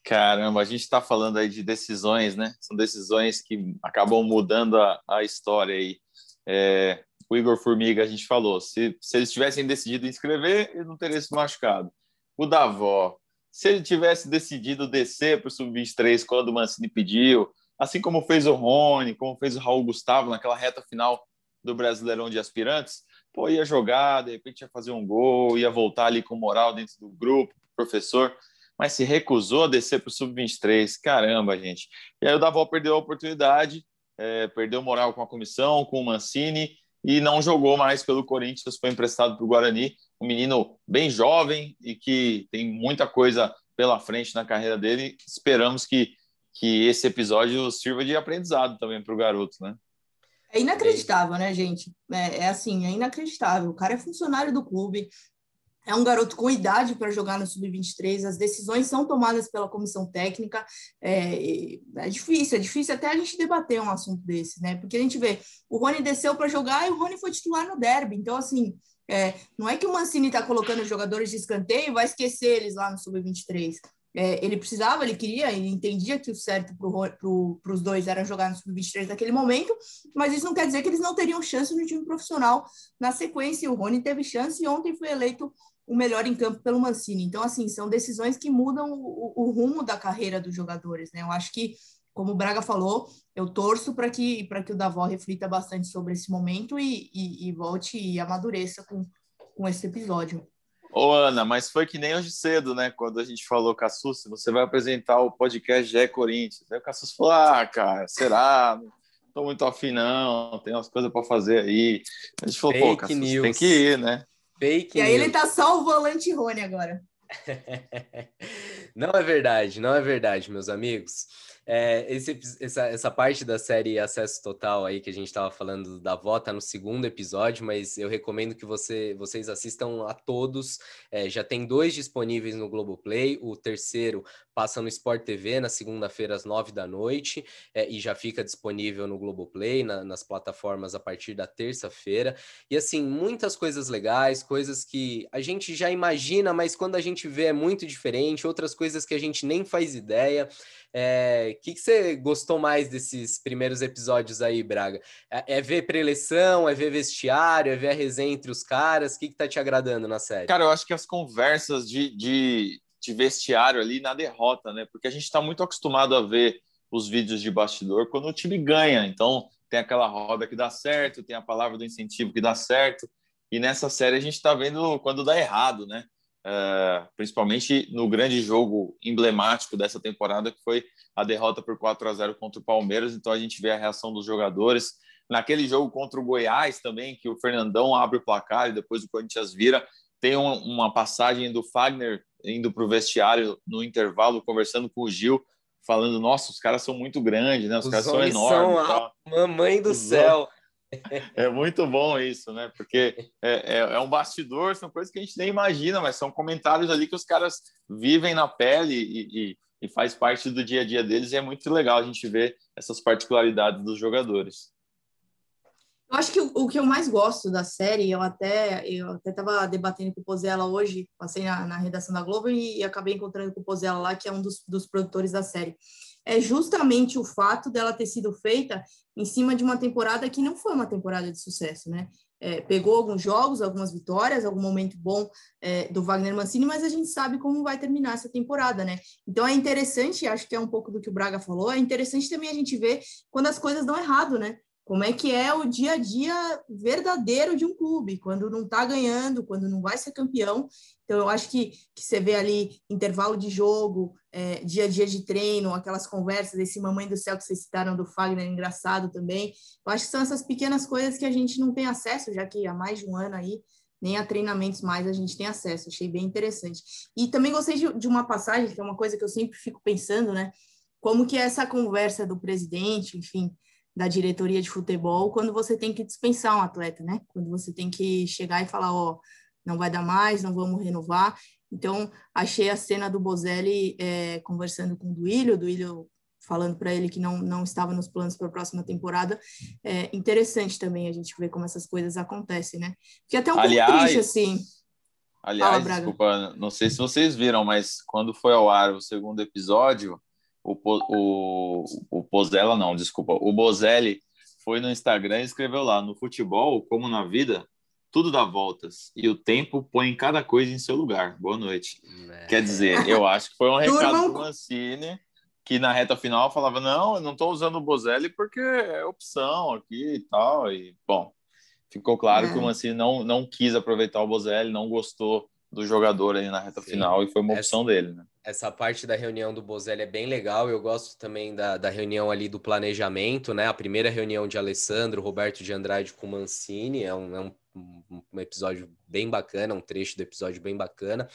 Caramba, a gente está falando aí de decisões, né? São decisões que acabam mudando a, a história aí. É, o Igor Formiga, a gente falou, se, se eles tivessem decidido inscrever, ele não teria se machucado. O Davó, se ele tivesse decidido descer para o Sub-23 quando o Mancini pediu, assim como fez o Rony, como fez o Raul Gustavo naquela reta final do Brasileirão de Aspirantes, pô, ia jogar, de repente ia fazer um gol, ia voltar ali com moral dentro do grupo, professor, mas se recusou a descer para o Sub-23. Caramba, gente. E aí o Davó perdeu a oportunidade, é, perdeu moral com a comissão, com o Mancini, e não jogou mais pelo Corinthians, foi emprestado para o Guarani um menino bem jovem e que tem muita coisa pela frente na carreira dele. Esperamos que, que esse episódio sirva de aprendizado também para o garoto, né? É inacreditável, né, gente? É, é, assim, é inacreditável. O cara é funcionário do clube, é um garoto com idade para jogar no Sub-23, as decisões são tomadas pela comissão técnica. É, é, difícil, é difícil até a gente debater um assunto desse, né? Porque a gente vê, o Rony desceu para jogar e o Rony foi titular no derby. Então, assim, é, não é que o Mancini está colocando os jogadores de escanteio e vai esquecer eles lá no Sub-23. É, ele precisava, ele queria, ele entendia que o certo para os dois era jogar no Sub-23 naquele momento, mas isso não quer dizer que eles não teriam chance no time profissional na sequência. O Rony teve chance e ontem foi eleito o melhor em campo pelo Mancini. Então, assim, são decisões que mudam o, o rumo da carreira dos jogadores, né? Eu acho que como o Braga falou, eu torço para que, que o Davó reflita bastante sobre esse momento e, e, e, volte e amadureça com, com esse episódio. Ô, Ana, mas foi que nem hoje cedo, né? Quando a gente falou, Cassus, você vai apresentar o podcast Gé Corinthians. Aí o Cassus falou: ah, cara, será? Não tô muito afim, não, tem umas coisas para fazer aí. A gente falou: Fake pô, Cassus, tem que ir, né? Fake e aí news. ele tá só o volante Rony agora. não é verdade, não é verdade, meus amigos. É, esse, essa, essa parte da série Acesso Total aí que a gente estava falando da avó tá no segundo episódio, mas eu recomendo que você, vocês assistam a todos. É, já tem dois disponíveis no Globoplay, o terceiro passa no Sport TV na segunda-feira às nove da noite é, e já fica disponível no Globoplay, na, nas plataformas a partir da terça-feira. E assim, muitas coisas legais, coisas que a gente já imagina, mas quando a gente vê é muito diferente, outras coisas que a gente nem faz ideia. O que, que você gostou mais desses primeiros episódios aí, Braga? É, é ver preleção, é ver vestiário, é ver a resenha entre os caras? O que, que tá te agradando na série? Cara, eu acho que as conversas de, de, de vestiário ali na derrota, né? Porque a gente está muito acostumado a ver os vídeos de bastidor quando o time ganha. Então, tem aquela roda que dá certo, tem a palavra do incentivo que dá certo. E nessa série a gente está vendo quando dá errado, né? Uh, principalmente no grande jogo emblemático dessa temporada, que foi a derrota por 4 a 0 contra o Palmeiras. Então a gente vê a reação dos jogadores. Naquele jogo contra o Goiás também, que o Fernandão abre o placar e depois o Corinthians vira, tem uma passagem do Fagner indo para o vestiário no intervalo, conversando com o Gil, falando: Nossa, os caras são muito grandes, né? Os, os caras são enormes. São mamãe do os céu. É muito bom isso, né? Porque é, é, é, um bastidor, são coisas que a gente nem imagina, mas são comentários ali que os caras vivem na pele e, e, e faz parte do dia a dia deles. E é muito legal a gente ver essas particularidades dos jogadores. Eu acho que o, o que eu mais gosto da série, eu até eu até estava debatendo com o Pozella hoje, passei na, na redação da Globo e, e, acabei encontrando com o Pozella lá, que é um dos, dos produtores da série é justamente o fato dela ter sido feita em cima de uma temporada que não foi uma temporada de sucesso, né? É, pegou alguns jogos, algumas vitórias, algum momento bom é, do Wagner Mancini, mas a gente sabe como vai terminar essa temporada, né? Então é interessante, acho que é um pouco do que o Braga falou, é interessante também a gente ver quando as coisas dão errado, né? Como é que é o dia a dia verdadeiro de um clube, quando não está ganhando, quando não vai ser campeão. Então, eu acho que, que você vê ali intervalo de jogo, é, dia a dia de treino, aquelas conversas, esse Mamãe do Céu que vocês citaram do Fagner, engraçado também. Eu acho que são essas pequenas coisas que a gente não tem acesso, já que há mais de um ano aí, nem a treinamentos mais a gente tem acesso. Achei bem interessante. E também gostei de, de uma passagem, que é uma coisa que eu sempre fico pensando, né? Como que é essa conversa do presidente, enfim, da diretoria de futebol quando você tem que dispensar um atleta, né? Quando você tem que chegar e falar, ó, não vai dar mais, não vamos renovar. Então, achei a cena do Bozelli é, conversando com o Duílio, o Duílio falando para ele que não, não estava nos planos para a próxima temporada. É interessante também a gente ver como essas coisas acontecem, né? Porque até um aliás, pouco triste, assim. Aliás, Fala, desculpa, não sei se vocês viram, mas quando foi ao ar o segundo episódio, o, o, o Pozella, não, desculpa, o Bozelli foi no Instagram e escreveu lá: no futebol, como na vida, tudo dá voltas e o tempo põe cada coisa em seu lugar. Boa noite. É. Quer dizer, eu acho que foi um recado do Mancini que na reta final falava: não, eu não estou usando o Bozelli porque é opção aqui e tal. E, bom, ficou claro é. que o Mancini não, não quis aproveitar o Bozelli, não gostou do jogador aí na reta Sim. final e foi uma opção essa, dele, né? Essa parte da reunião do Bozelli é bem legal. Eu gosto também da, da reunião ali do planejamento, né? A primeira reunião de Alessandro, Roberto de Andrade com Mancini é um, é um um episódio bem bacana, um trecho do episódio bem bacana.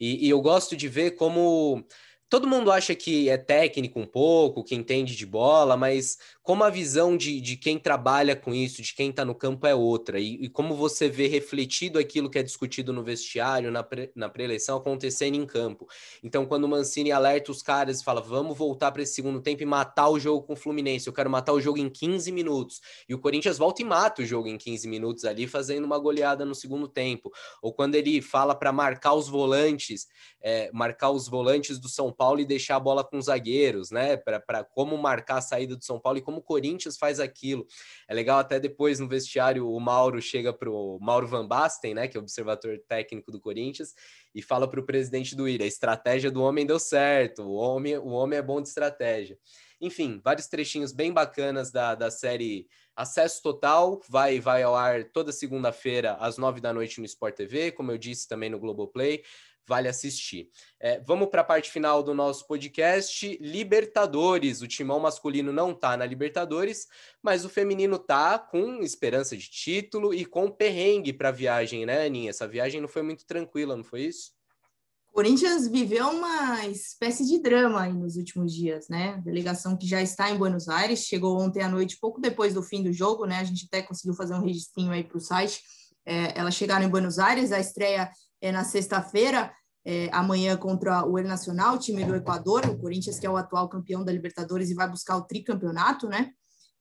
E, e, eu gosto de ver como todo mundo acha que é técnico um pouco, que entende de bola, mas como a visão de, de quem trabalha com isso, de quem está no campo é outra, e, e, como você vê refletido aquilo que é discutido no vestiário, na, pré-eleição, acontecendo em campo. Então, quando o Mancini alerta os caras e fala, vamos voltar para esse segundo tempo e matar o jogo com o Fluminense, eu quero matar o jogo em 15 minutos, e o Corinthians volta e mata o jogo em 15 minutos ali, fazendo uma goleada no segundo tempo. Ou quando ele fala para marcar os volantes, é, marcar os volantes do São Paulo e deixar a bola com os zagueiros, né, para como marcar a saída do São Paulo e como o Corinthians faz aquilo. É legal até depois no vestiário o Mauro chega para o Mauro Van Basten, né, que é observador técnico do Corinthians, e fala para o presidente do IRA, a estratégia do homem deu certo, o homem, o homem é bom de estratégia. Enfim, vários trechinhos bem bacanas da, da série Acesso Total, vai, vai ao ar toda segunda-feira às nove da noite no Sport TV, como eu disse também no Globoplay vale assistir. É, vamos para a parte final do nosso podcast. Libertadores. O timão masculino não está na Libertadores, mas o feminino tá com esperança de título e com perrengue para a viagem, né, Aninha? Essa viagem não foi muito tranquila, não foi isso? Corinthians viveu uma espécie de drama aí nos últimos dias, né? A delegação que já está em Buenos Aires chegou ontem à noite, pouco depois do fim do jogo, né? A gente até conseguiu fazer um registrinho aí para o site. É, elas chegaram em Buenos Aires, a estreia é, na sexta-feira, é, amanhã contra o El Nacional, time do Equador, o Corinthians que é o atual campeão da Libertadores e vai buscar o tricampeonato, né?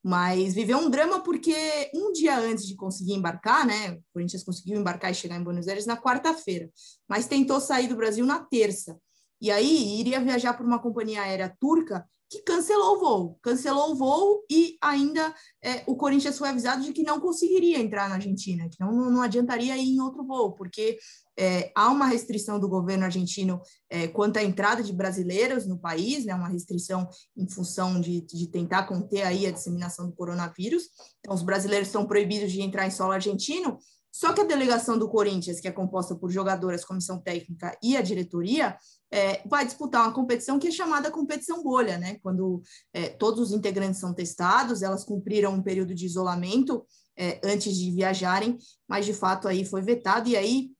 Mas viveu um drama porque um dia antes de conseguir embarcar, né? O Corinthians conseguiu embarcar e chegar em Buenos Aires na quarta-feira, mas tentou sair do Brasil na terça. E aí iria viajar por uma companhia aérea turca que cancelou o voo, cancelou o voo e ainda é, o Corinthians foi avisado de que não conseguiria entrar na Argentina, que não, não adiantaria ir em outro voo, porque é, há uma restrição do governo argentino é, quanto à entrada de brasileiros no país, né, uma restrição em função de, de tentar conter aí a disseminação do coronavírus. Então, os brasileiros estão proibidos de entrar em solo argentino, só que a delegação do Corinthians, que é composta por jogadoras, comissão técnica e a diretoria, é, vai disputar uma competição que é chamada competição bolha, né? Quando é, todos os integrantes são testados, elas cumpriram um período de isolamento é, antes de viajarem, mas de fato aí foi vetado, e aí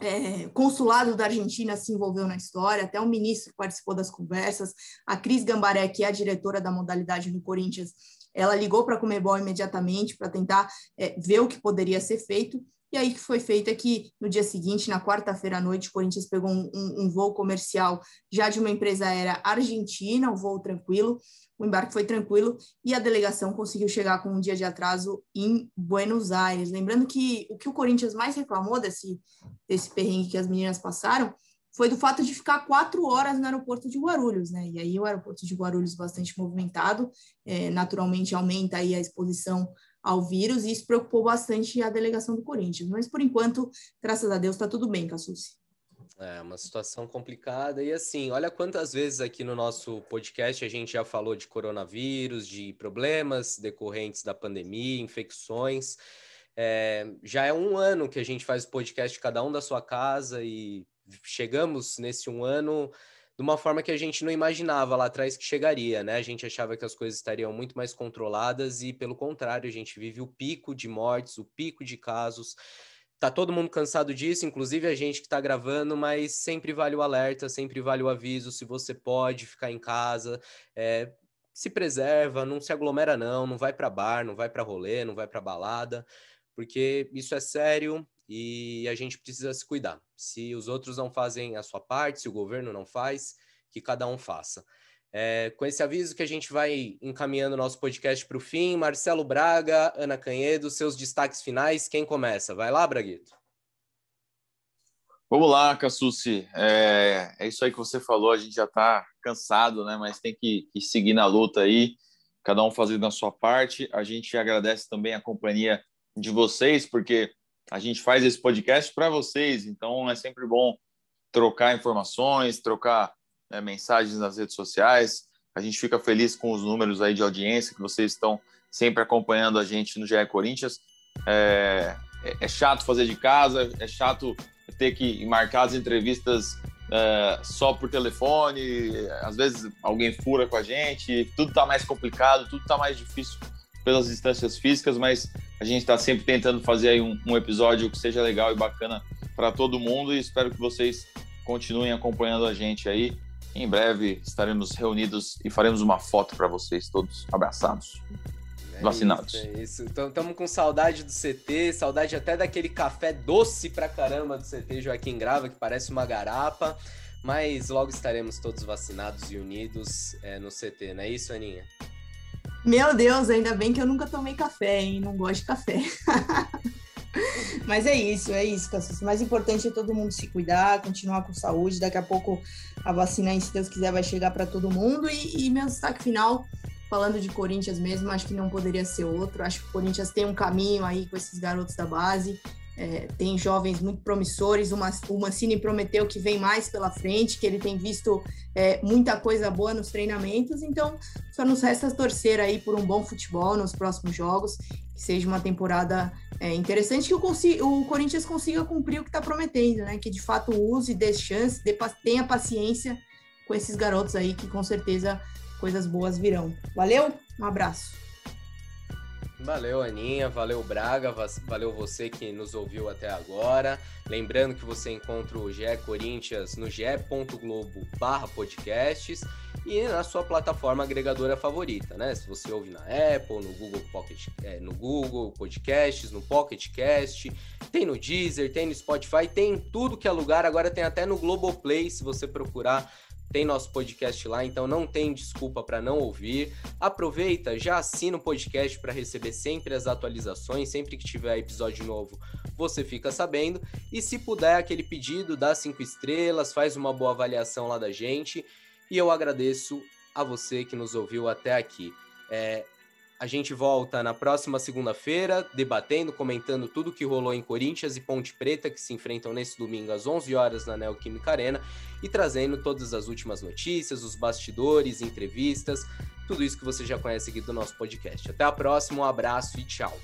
é, consulado da Argentina se envolveu na história, até o ministro participou das conversas, a Cris Gambaré, que é a diretora da modalidade no Corinthians, ela ligou para a Comebol imediatamente para tentar é, ver o que poderia ser feito. E aí que foi feito é que no dia seguinte, na quarta-feira à noite, o Corinthians pegou um, um, um, voo comercial já de uma empresa aérea argentina, um voo tranquilo, o embarque foi tranquilo e a delegação conseguiu chegar com um dia de atraso em Buenos Aires. Lembrando que o que o Corinthians mais reclamou desse, desse perrengue que as meninas passaram foi do fato de ficar quatro horas no aeroporto de Guarulhos, né? E aí o aeroporto de Guarulhos bastante movimentado, é, naturalmente aumenta aí a exposição ao vírus e isso preocupou bastante a delegação do Corinthians. Mas por enquanto, graças a Deus, está tudo bem, Cassucci. É uma situação complicada. E assim, olha quantas vezes aqui no nosso podcast a gente já falou de coronavírus, de problemas decorrentes da pandemia, infecções. É, já é um ano que a gente faz o podcast cada um da sua casa e chegamos nesse um ano de uma forma que a gente não imaginava lá atrás que chegaria, né? A gente achava que as coisas estariam muito mais controladas e, pelo contrário, a gente vive o pico de mortes, o pico de casos. Tá todo mundo cansado disso, inclusive a gente que está gravando, mas sempre vale o alerta, sempre vale o aviso. Se você pode ficar em casa, é, se preserva, não se aglomera não, não vai para bar, não vai para rolê, não vai para balada porque isso é sério e a gente precisa se cuidar. Se os outros não fazem a sua parte, se o governo não faz, que cada um faça. É, com esse aviso que a gente vai encaminhando nosso podcast para o fim, Marcelo Braga, Ana Canhedo, seus destaques finais, quem começa? Vai lá, Braguito. Vamos lá, Cassucci. É, é isso aí que você falou, a gente já está cansado, né? Mas tem que, que seguir na luta aí, cada um fazendo a sua parte. A gente agradece também a companhia de vocês, porque a gente faz esse podcast para vocês, então é sempre bom trocar informações, trocar né, mensagens nas redes sociais. A gente fica feliz com os números aí de audiência que vocês estão sempre acompanhando a gente no GE Corinthians. É, é, é chato fazer de casa, é chato ter que marcar as entrevistas é, só por telefone, às vezes alguém fura com a gente, tudo está mais complicado, tudo está mais difícil pelas distâncias físicas, mas a gente está sempre tentando fazer aí um, um, episódio que seja legal e bacana para todo mundo e espero que vocês continuem acompanhando a gente aí. Em breve estaremos reunidos e faremos uma foto para vocês todos abraçados. É vacinados. Isso, é isso. Estamos com saudade do CT, saudade até daquele café doce pra caramba do CT Joaquim Grava, que parece uma garapa. Mas logo estaremos todos vacinados e unidos é, no CT, não é isso, Aninha? Meu Deus, ainda bem que eu nunca tomei café, hein? Não gosto de café. Mas é isso, é isso, Cassus. O mais importante é todo mundo se cuidar, continuar com saúde. Daqui a pouco a vacina, se Deus quiser, vai chegar para todo mundo. E, e meu destaque final, falando de Corinthians mesmo, acho que não poderia ser outro. Acho que o Corinthians tem um caminho aí com esses garotos da base. É, tem jovens muito promissores. O Mancini prometeu que vem mais pela frente, que ele tem visto é, muita coisa boa nos treinamentos. Então, só nos resta torcer aí por um bom futebol nos próximos jogos, que seja uma temporada é, interessante, que o, o, Corinthians consiga cumprir o que está prometendo, né? Que de fato use, dê chance, dê, tenha paciência com esses garotos aí, que com certeza coisas boas virão. Valeu, um abraço. Valeu, Aninha, valeu, Braga, valeu você que nos ouviu até agora. Lembrando que você encontra o GE Corinthians no ge.globo barra podcasts e na sua plataforma agregadora favorita, né? Se você ouve na Apple, no Google Pocket, é, no Google Podcasts, no Pocket Cast, tem no Deezer, tem no Spotify, tem em tudo que é lugar, agora tem até no Globoplay, se você procurar tem nosso podcast lá, então não tem desculpa para não ouvir. Aproveita, já assina o podcast para receber sempre as atualizações, sempre que tiver episódio novo, você fica sabendo. E se puder, aquele pedido, dá cinco estrelas, faz uma boa avaliação lá da gente. E eu agradeço a você que nos ouviu até aqui. É, a gente volta na próxima segunda-feira, debatendo, comentando tudo que rolou em Corinthians e Ponte Preta, que se enfrentam nesse domingo às 11 horas na Neoquímica Arena, e trazendo todas as últimas notícias, os bastidores, entrevistas, tudo isso que você já conhece aqui do nosso podcast. Até a próxima, um abraço e tchau.